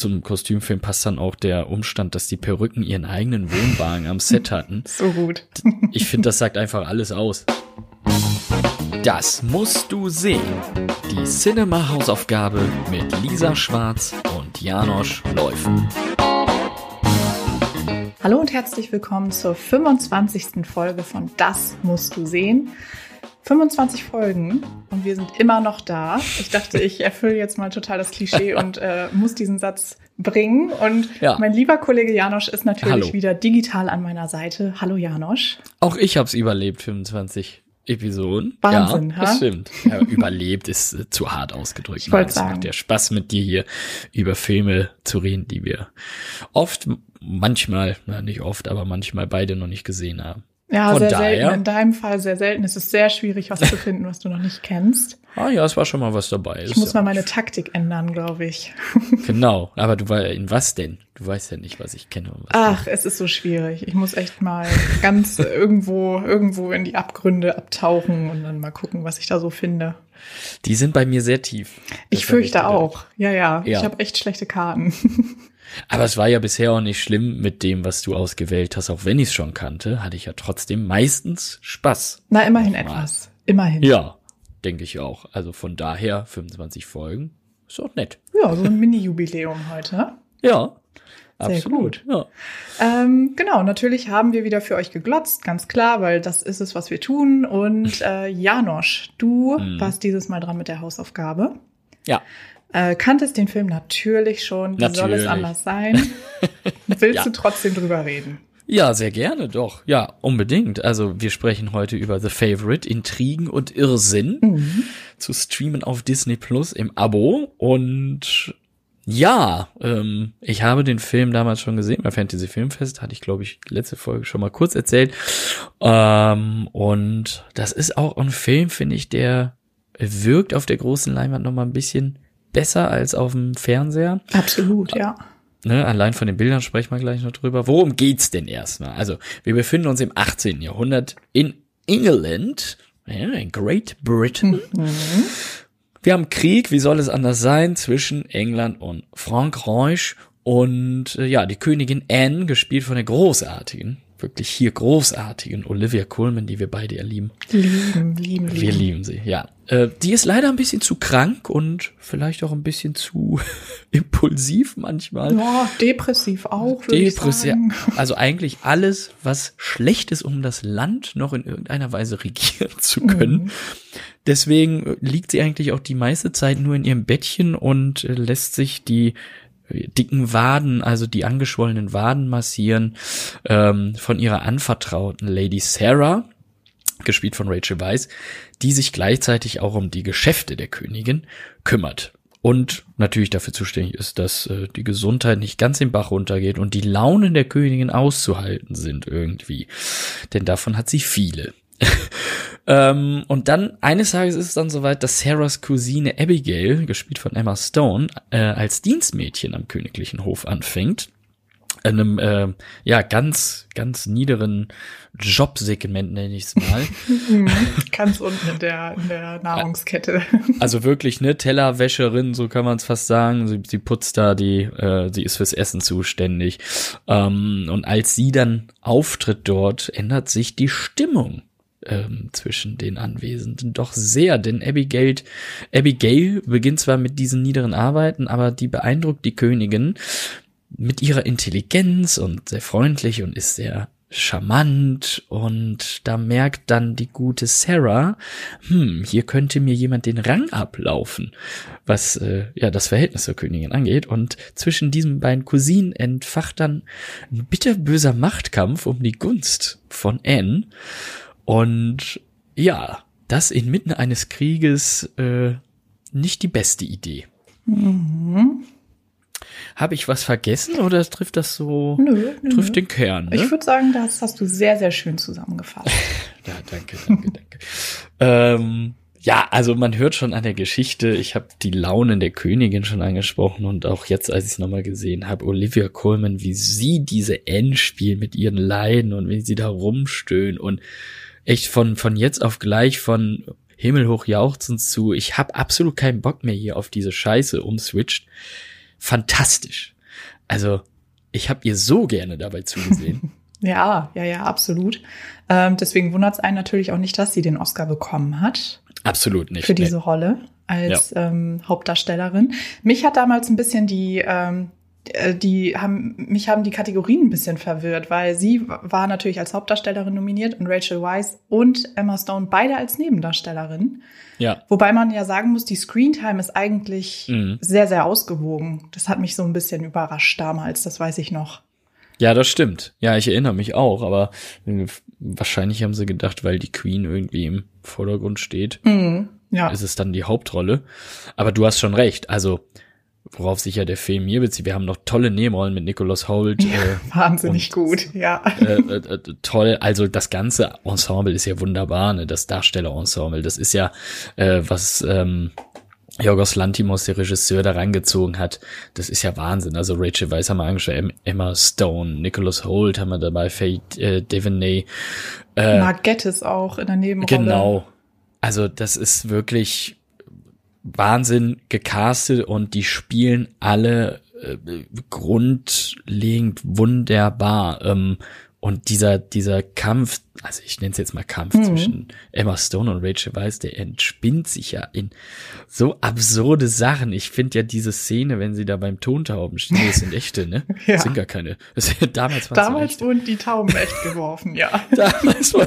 zum Kostümfilm passt dann auch der Umstand, dass die Perücken ihren eigenen Wohnwagen am Set hatten. So gut. Ich finde, das sagt einfach alles aus. Das musst du sehen. Die Cinema-Hausaufgabe mit Lisa Schwarz und Janosch Läufen. Hallo und herzlich willkommen zur 25. Folge von Das musst du sehen. 25 Folgen und wir sind immer noch da. Ich dachte, ich erfülle jetzt mal total das Klischee und äh, muss diesen Satz bringen. Und ja. mein lieber Kollege Janosch ist natürlich Hallo. wieder digital an meiner Seite. Hallo Janosch. Auch ich habe es überlebt, 25 Episoden. Wahnsinn, ja, ha? das stimmt. Ja, überlebt ist äh, zu hart ausgedrückt. Ich wollte sagen. macht ja Spaß mit dir hier über Filme zu reden, die wir oft, manchmal, na, nicht oft, aber manchmal beide noch nicht gesehen haben. Ja, Von sehr daher, selten. In deinem Fall sehr selten. Es ist sehr schwierig, was zu finden, was du noch nicht kennst. Ah ja, es war schon mal was dabei. Ich muss ja mal meine Taktik ändern, glaube ich. Genau, aber du weißt in was denn? Du weißt ja nicht, was ich kenne. Was Ach, nicht. es ist so schwierig. Ich muss echt mal ganz irgendwo, irgendwo in die Abgründe abtauchen und dann mal gucken, was ich da so finde. Die sind bei mir sehr tief. Ich fürchte auch. Ja, ja. ja. Ich habe echt schlechte Karten. Aber es war ja bisher auch nicht schlimm mit dem, was du ausgewählt hast. Auch wenn ich es schon kannte, hatte ich ja trotzdem meistens Spaß. Na, immerhin etwas. Immerhin. Ja, denke ich auch. Also von daher 25 Folgen. Ist auch nett. Ja, so ein Mini-Jubiläum heute. Ja, sehr Absolut, gut. Ja. Ähm, genau, natürlich haben wir wieder für euch geglotzt, ganz klar, weil das ist es, was wir tun. Und äh, Janosch, du hm. warst dieses Mal dran mit der Hausaufgabe. Ja. Äh, kanntest den Film natürlich schon. Wie natürlich. soll es anders sein? Willst ja. du trotzdem drüber reden? Ja, sehr gerne, doch. Ja, unbedingt. Also wir sprechen heute über The Favorite, Intrigen und Irrsinn mhm. zu streamen auf Disney Plus im Abo. Und ja, ähm, ich habe den Film damals schon gesehen bei Fantasy Filmfest, hatte ich glaube ich letzte Folge schon mal kurz erzählt. Ähm, und das ist auch ein Film, finde ich, der wirkt auf der großen Leinwand noch mal ein bisschen besser als auf dem Fernseher. Absolut, ja. Ne, allein von den Bildern sprechen wir gleich noch drüber. Worum geht's denn erstmal? Also, wir befinden uns im 18. Jahrhundert in England, in Great Britain. Mhm. Wir haben Krieg, wie soll es anders sein, zwischen England und Frankreich und äh, ja, die Königin Anne, gespielt von der großartigen wirklich hier großartigen Olivia Colman, die wir beide ja lieben. Lieben, lieben, Wir lieben sie, ja. Äh, die ist leider ein bisschen zu krank und vielleicht auch ein bisschen zu impulsiv manchmal. Ja, depressiv auch. Depressiv. Also eigentlich alles, was schlecht ist, um das Land noch in irgendeiner Weise regieren zu können. Mhm. Deswegen liegt sie eigentlich auch die meiste Zeit nur in ihrem Bettchen und lässt sich die dicken Waden, also die angeschwollenen Waden massieren, ähm, von ihrer anvertrauten Lady Sarah, gespielt von Rachel Weisz, die sich gleichzeitig auch um die Geschäfte der Königin kümmert. Und natürlich dafür zuständig ist, dass äh, die Gesundheit nicht ganz im Bach runtergeht und die Launen der Königin auszuhalten sind irgendwie. Denn davon hat sie viele. Ähm, und dann, eines Tages ist es dann soweit, dass Sarahs Cousine Abigail, gespielt von Emma Stone, äh, als Dienstmädchen am königlichen Hof anfängt. In einem, äh, ja, ganz, ganz niederen Jobsegment, nenne ich es mal. ganz unten in der, in der Nahrungskette. Also wirklich, ne, Tellerwäscherin, so kann man es fast sagen. Sie, sie putzt da die, äh, sie ist fürs Essen zuständig. Ähm, und als sie dann auftritt dort, ändert sich die Stimmung ähm, zwischen den Anwesenden. Doch sehr, denn Abigail, Abigail beginnt zwar mit diesen niederen Arbeiten, aber die beeindruckt die Königin mit ihrer Intelligenz und sehr freundlich und ist sehr charmant. Und da merkt dann die gute Sarah, hm, hier könnte mir jemand den Rang ablaufen, was äh, ja das Verhältnis zur Königin angeht. Und zwischen diesen beiden Cousinen entfacht dann ein bitterböser Machtkampf um die Gunst von Anne und ja, das inmitten eines Krieges äh, nicht die beste Idee. Mhm. Habe ich was vergessen oder trifft das so? Nö, nö trifft den Kern. Ne? Ich würde sagen, das hast du sehr, sehr schön zusammengefasst. ja, danke, danke, danke. ähm, ja, also man hört schon an der Geschichte, ich habe die Launen der Königin schon angesprochen und auch jetzt, als ich es nochmal gesehen habe, Olivia Colman, wie sie diese N spielt mit ihren Leiden und wie sie da rumstöhnen und echt von, von jetzt auf gleich von himmelhoch jauchzend zu, ich hab absolut keinen Bock mehr hier auf diese Scheiße umswitcht. fantastisch. Also, ich habe ihr so gerne dabei zugesehen. ja, ja, ja, absolut. Ähm, deswegen wundert es einen natürlich auch nicht, dass sie den Oscar bekommen hat. Absolut nicht. Für diese nee. Rolle als ja. ähm, Hauptdarstellerin. Mich hat damals ein bisschen die ähm, äh, die haben, mich haben die Kategorien ein bisschen verwirrt, weil sie war natürlich als Hauptdarstellerin nominiert und Rachel Weisz und Emma Stone beide als Nebendarstellerin. Ja. Wobei man ja sagen muss, die Screentime ist eigentlich mhm. sehr, sehr ausgewogen. Das hat mich so ein bisschen überrascht damals, das weiß ich noch. Ja, das stimmt. Ja, ich erinnere mich auch, aber äh, wahrscheinlich haben sie gedacht, weil die Queen irgendwie im Vordergrund steht, mhm. ja. ist es dann die Hauptrolle. Aber du hast schon recht. Also worauf sich ja der Film hier bezieht. Wir haben noch tolle Nebenrollen mit Nicholas Holt. Ja, äh, wahnsinnig und, gut, ja. Äh, äh, äh, toll, also das ganze Ensemble ist ja wunderbar, ne? das Darstellerensemble. Das ist ja, äh, was ähm, Jorgos Lantimos, der Regisseur, da rangezogen hat. Das ist ja Wahnsinn. Also Rachel Weisz haben wir angeschaut, Emma Stone, Nicholas Holt haben wir dabei, Faye äh, Devaney. Äh, Margettis auch in der Nebenrolle. Genau. Also das ist wirklich Wahnsinn gecastet und die spielen alle äh, grundlegend wunderbar. Ähm, und dieser, dieser Kampf, also ich nenne es jetzt mal Kampf mhm. zwischen Emma Stone und Rachel Weisz, der entspinnt sich ja in so absurde Sachen. Ich finde ja diese Szene, wenn sie da beim Tontauben stehen, das sind echte, ne? ja. Das sind gar keine. Das, damals damals wurden die Tauben echt geworfen, ja. damals war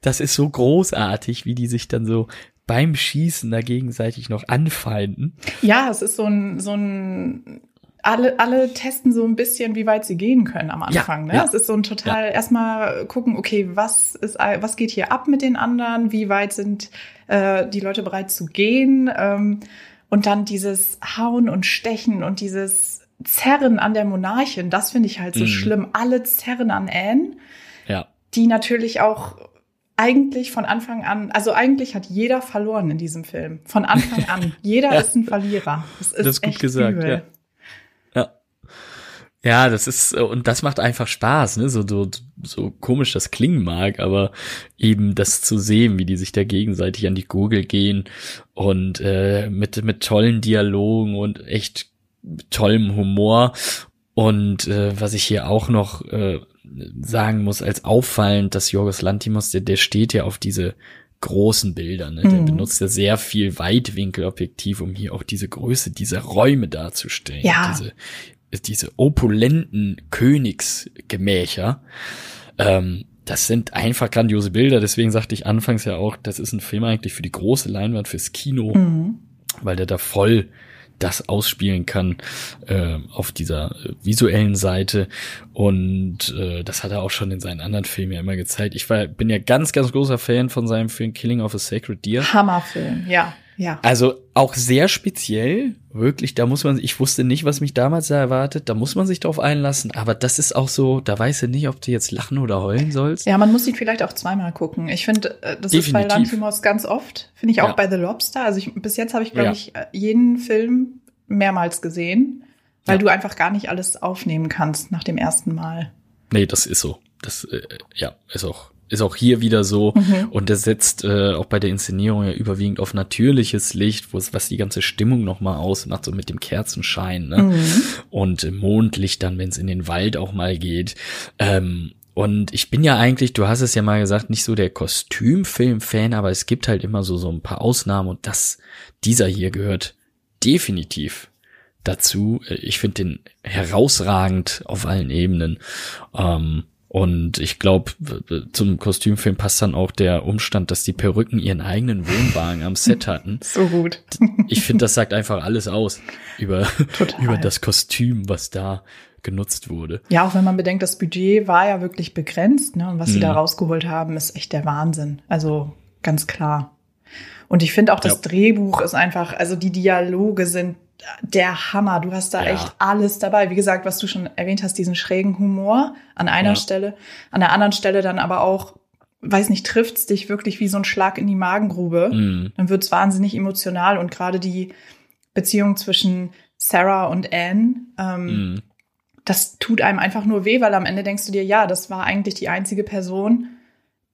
das ist so großartig, wie die sich dann so beim Schießen da gegenseitig noch anfeinden. Ja, es ist so ein, so ein alle, alle testen so ein bisschen, wie weit sie gehen können am Anfang. Ja, ne? Ja. Es ist so ein total, ja. erstmal gucken, okay, was ist, was geht hier ab mit den anderen? Wie weit sind äh, die Leute bereit zu gehen? Ähm, und dann dieses Hauen und Stechen und dieses Zerren an der Monarchin, das finde ich halt so mhm. schlimm. Alle zerren an Anne. Ja. Die natürlich auch eigentlich von Anfang an, also eigentlich hat jeder verloren in diesem Film. Von Anfang an. Jeder ja. ist ein Verlierer. Das ist, das ist gut gesagt, übel. ja. Ja. Das ist, und das macht einfach Spaß, ne? So, so, so komisch das klingen mag, aber eben das zu sehen, wie die sich da gegenseitig an die Gurgel gehen und äh, mit, mit tollen Dialogen und echt tollem Humor. Und äh, was ich hier auch noch äh, sagen muss als auffallend, dass Jorgos Lantimos, der, der steht ja auf diese großen Bilder. Ne? Der mhm. benutzt ja sehr viel Weitwinkelobjektiv, um hier auch diese Größe dieser Räume darzustellen. Ja. Diese, diese opulenten Königsgemächer. Ähm, das sind einfach grandiose Bilder. Deswegen sagte ich anfangs ja auch, das ist ein Film eigentlich für die große Leinwand, fürs Kino, mhm. weil der da voll das ausspielen kann äh, auf dieser äh, visuellen Seite. Und äh, das hat er auch schon in seinen anderen Filmen ja immer gezeigt. Ich war, bin ja ganz, ganz großer Fan von seinem Film Killing of a Sacred Deer. Hammerfilm, ja. Ja. Also auch sehr speziell, wirklich, da muss man, ich wusste nicht, was mich damals da erwartet, da muss man sich drauf einlassen, aber das ist auch so, da weißt du nicht, ob du jetzt lachen oder heulen sollst. Ja, man muss ihn vielleicht auch zweimal gucken. Ich finde, äh, das Definitiv. ist bei Lantimos ganz oft, finde ich auch ja. bei The Lobster. Also ich, bis jetzt habe ich, glaube ja. ich, äh, jeden Film mehrmals gesehen, weil ja. du einfach gar nicht alles aufnehmen kannst nach dem ersten Mal. Nee, das ist so. Das, äh, ja, ist auch ist auch hier wieder so mhm. und der setzt äh, auch bei der Inszenierung ja überwiegend auf natürliches Licht, wo es was die ganze Stimmung noch mal ausmacht, so mit dem Kerzenschein ne? Mhm. und Mondlicht dann, wenn es in den Wald auch mal geht. Ähm, und ich bin ja eigentlich, du hast es ja mal gesagt, nicht so der Kostümfilm-Fan, aber es gibt halt immer so so ein paar Ausnahmen und das dieser hier gehört definitiv dazu. Ich finde den herausragend auf allen Ebenen. Ähm, und ich glaube, zum Kostümfilm passt dann auch der Umstand, dass die Perücken ihren eigenen Wohnwagen am Set hatten. So gut. Ich finde, das sagt einfach alles aus über, über das Kostüm, was da genutzt wurde. Ja, auch wenn man bedenkt, das Budget war ja wirklich begrenzt, ne? Und was sie da mhm. rausgeholt haben, ist echt der Wahnsinn. Also ganz klar. Und ich finde auch, das ja. Drehbuch ist einfach, also die Dialoge sind der Hammer. Du hast da ja. echt alles dabei. Wie gesagt, was du schon erwähnt hast, diesen schrägen Humor an einer ja. Stelle, an der anderen Stelle dann aber auch, weiß nicht, trifft's dich wirklich wie so ein Schlag in die Magengrube. Mhm. Dann wird's wahnsinnig emotional und gerade die Beziehung zwischen Sarah und Anne, ähm, mhm. das tut einem einfach nur weh, weil am Ende denkst du dir, ja, das war eigentlich die einzige Person,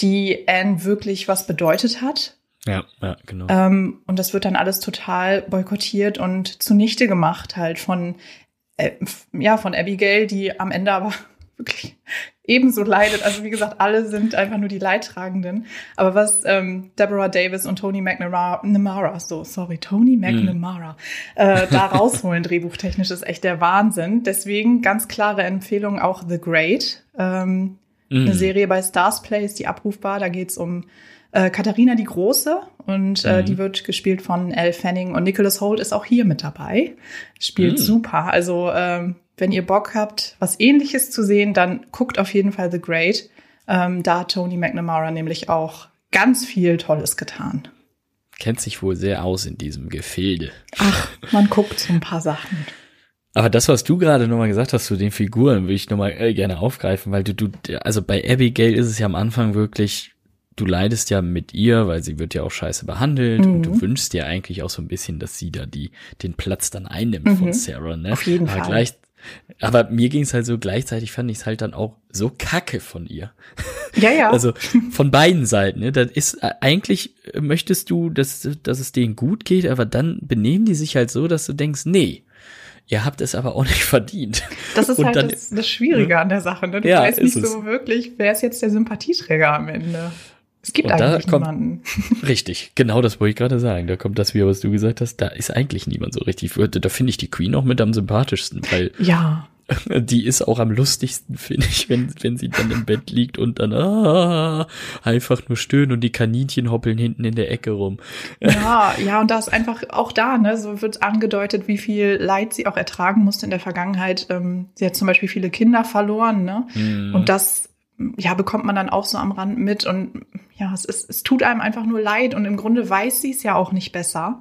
die Anne wirklich was bedeutet hat. Ja, ja, genau. Ähm, und das wird dann alles total boykottiert und zunichte gemacht halt von, äh, ja, von Abigail, die am Ende aber wirklich ebenso leidet. Also wie gesagt, alle sind einfach nur die Leidtragenden. Aber was ähm, Deborah Davis und Tony McNamara, so sorry, Tony McNamara, mm. äh, da rausholen drehbuchtechnisch ist echt der Wahnsinn. Deswegen ganz klare Empfehlung auch The Great, ähm, mm. eine Serie bei Stars Play ist die abrufbar. Da geht's um äh, Katharina die Große und äh, mhm. die wird gespielt von Elle Fanning und Nicholas Holt ist auch hier mit dabei. Spielt mhm. super. Also ähm, wenn ihr Bock habt, was ähnliches zu sehen, dann guckt auf jeden Fall The Great. Ähm, da hat Tony McNamara nämlich auch ganz viel Tolles getan. Kennt sich wohl sehr aus in diesem Gefilde. Ach, man guckt so ein paar Sachen. Aber das, was du gerade nochmal gesagt hast zu den Figuren, würde ich nochmal äh, gerne aufgreifen, weil du, du, also bei Abigail ist es ja am Anfang wirklich, du leidest ja mit ihr, weil sie wird ja auch scheiße behandelt mhm. und du wünschst dir eigentlich auch so ein bisschen, dass sie da die, den Platz dann einnimmt mhm. von Sarah, ne? Auf jeden Aber Fall. Gleich, aber mir ging es halt so, gleichzeitig fand ich es halt dann auch so kacke von ihr. Ja, ja. Also von beiden Seiten. Ne? Das ist äh, eigentlich möchtest du, dass, dass es denen gut geht, aber dann benehmen die sich halt so, dass du denkst, nee, ihr habt es aber auch nicht verdient. Das ist Und halt dann- das, das Schwierige an der Sache. Ne? Du Ja, weißt nicht ist es. so wirklich, wer ist jetzt der Sympathieträger am Ende. Es gibt Und eigentlich kommt- niemanden. Richtig, genau das wollte ich gerade sagen. Da kommt das wieder, was du gesagt hast. Da ist eigentlich niemand so richtig. Da finde ich die Queen auch mit am sympathischsten, weil Ja, die ist auch am lustigsten, finde ich, wenn, wenn sie dann im Bett liegt und dann ah, einfach nur stöhnen und die Kaninchen hoppeln hinten in der Ecke rum. ja, ja, und da ist einfach auch da, ne, so wird angedeutet, wie viel Leid sie auch ertragen musste in der Vergangenheit. Ähm, sie hat zum Beispiel viele Kinder verloren, ne? Mhm. Und das, ja, bekommt man dann auch so am Rand mit. Und ja, es, ist, es tut einem einfach nur leid. Und im Grunde weiß sie es ja auch nicht besser.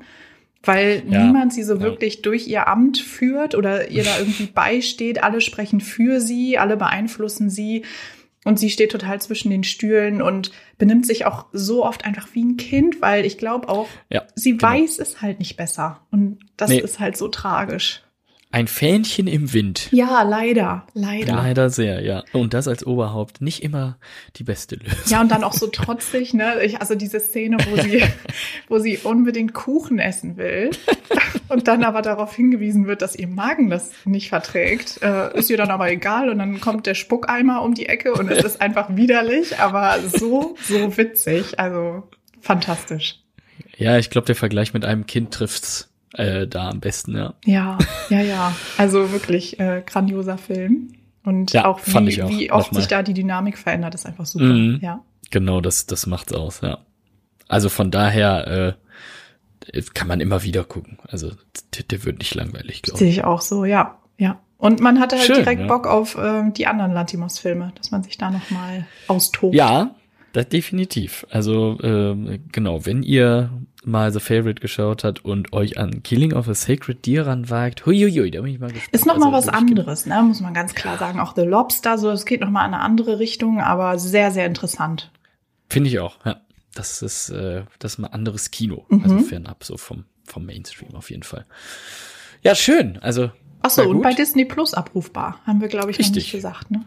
Weil Ja, niemand sie so ja. wirklich durch ihr Amt führt oder ihr da irgendwie beisteht. Alle sprechen für sie, alle beeinflussen sie. Und sie steht total zwischen den Stühlen und benimmt sich auch so oft einfach wie ein Kind, weil ich glaube auch, Ja, sie genau. weiß es halt nicht besser. Und das Nee. ist halt so tragisch. Ein Fähnchen im Wind. Ja, leider, leider. Leider sehr, ja. Und das als Oberhaupt nicht immer die beste Lösung. Ja, und dann auch so trotzig, ne? Ich, also diese Szene, wo sie, wo sie unbedingt Kuchen essen will und dann aber darauf hingewiesen wird, dass ihr Magen das nicht verträgt, äh, ist ihr dann aber egal und dann kommt der Spuckeimer um die Ecke und es ist einfach widerlich, aber so, so witzig, also fantastisch. Ja, ich glaube, der Vergleich mit einem Kind trifft's äh, da am besten, ja. Ja, ja, ja. Also wirklich äh, grandioser Film. Und Ja, auch wie, ich auch. wie oft sich da die Dynamik verändert, ist einfach super. Mhm. Ja. Genau, das, das macht's aus, ja. Also von daher äh, kann man immer wieder gucken. Also der, der wird nicht langweilig, glaube Sehe ich. ich auch so, ja. Ja. Und man hatte halt Schön, direkt ja. Bock auf ähm, die anderen Lantimos-Filme, dass man sich da nochmal austobt. Ja, das definitiv. Also ähm, genau, wenn ihr mal The Favorite geschaut habt und euch an Killing of a Sacred Deer ranwagt, huiuiui, da bin ich mal gespannt. Ist nochmal Also, was anderes, ne? muss man ganz klar sagen. Auch The Lobster, so es geht nochmal in eine andere Richtung, aber sehr, sehr interessant. Finde ich auch, ja. Das ist, äh, das ist mal anderes Kino. Mhm. Also fernab so vom, vom Mainstream auf jeden Fall. Ja, schön. Also Achso, und bei Disney Plus abrufbar, haben wir, glaube ich, noch Richtig. nicht gesagt. Ne?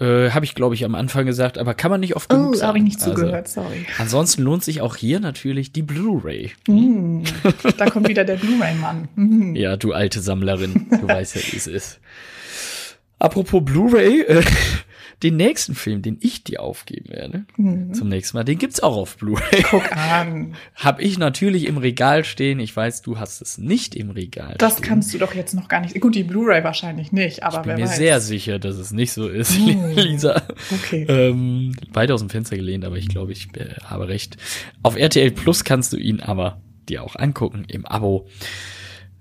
Äh, habe ich, glaube ich, am Anfang gesagt, aber kann man nicht oft genug Oh, sagen. habe ich nicht Also, zugehört, sorry. ansonsten lohnt sich auch hier natürlich die Blu-ray. Mm, da kommt wieder der Blu-ray-Mann. Mm. Ja, du alte Sammlerin, du weißt ja, wie es ist. Apropos Blu-ray, äh, den nächsten Film, den ich dir aufgeben werde, Mhm. zum nächsten Mal, den gibt's auch auf Blu-ray. Guck an. Hab ich natürlich im Regal stehen. Ich weiß, du hast es nicht im Regal Das stehen. kannst du doch jetzt noch gar nicht. Gut, die Blu-ray wahrscheinlich nicht, aber Ich bin mir weiß. sehr sicher, dass es nicht so ist, Hm. Lisa. Okay. Ähm, weit aus dem Fenster gelehnt, aber ich glaube, ich äh, habe recht. Auf RTL Plus kannst du ihn aber dir auch angucken im Abo.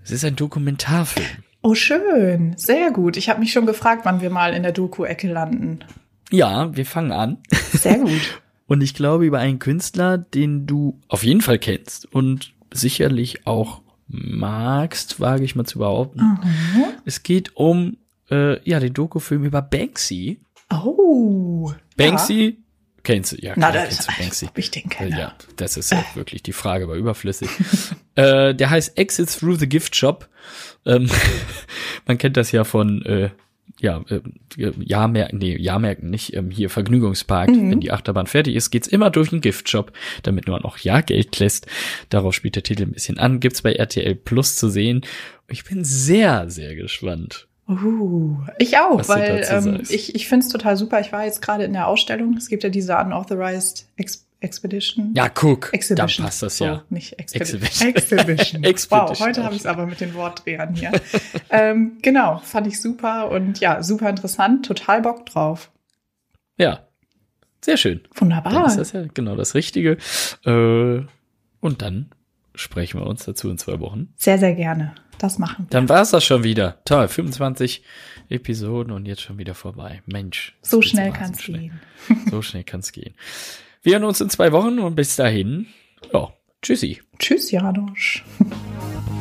Es ist ein Dokumentarfilm. Oh, schön. Sehr gut. Ich habe mich schon gefragt, wann wir mal in der Doku-Ecke landen. Ja, wir fangen an. Sehr gut. Und ich glaube über einen Künstler, den du auf jeden Fall kennst und sicherlich auch magst, wage ich mal zu behaupten. Mhm. Es geht um äh, ja den Dokufilm über Banksy. Oh. Banksy kennst du? Ja, Na, klar, kennst du Banksy. ob ich den kenne. Ja, das ist ja wirklich die Frage, war überflüssig. äh, der heißt Exit Through the Gift Shop. Ähm, man kennt das ja von äh, ja, äh, Jahrmärkten, nee, Jahrmärkten nicht, ähm, hier Vergnügungspark, mhm. wenn die Achterbahn fertig ist, geht's immer durch einen Giftshop, damit man auch ja Geld lässt. Darauf spielt der Titel ein bisschen an. Gibt's bei RTL Plus zu sehen. Ich bin sehr, sehr gespannt. Uh, ich auch, Was weil ähm, ich, ich finde es total super. Ich war jetzt gerade in der Ausstellung. Es gibt ja diese Unauthorized Ex Expedition. Ja, guck, Exhibition. da passt das ja. Oh, nicht Expedition. Exhibition. Expedition. Wow, heute habe ich es aber mit den Wortdrehern hier. ähm, genau, fand ich super und ja, super interessant. Total Bock drauf. Ja, sehr schön. Wunderbar. Dann ist das ja genau das Richtige. Äh, und dann sprechen wir uns dazu in zwei Wochen. Sehr, sehr gerne. Das machen wir. Dann war es das schon wieder. Toll, 25 Episoden und jetzt schon wieder vorbei. Mensch. So schnell kann es gehen. So schnell kann es gehen. Wir hören uns in zwei Wochen und bis dahin, ja, tschüssi. Tschüss, Janosch.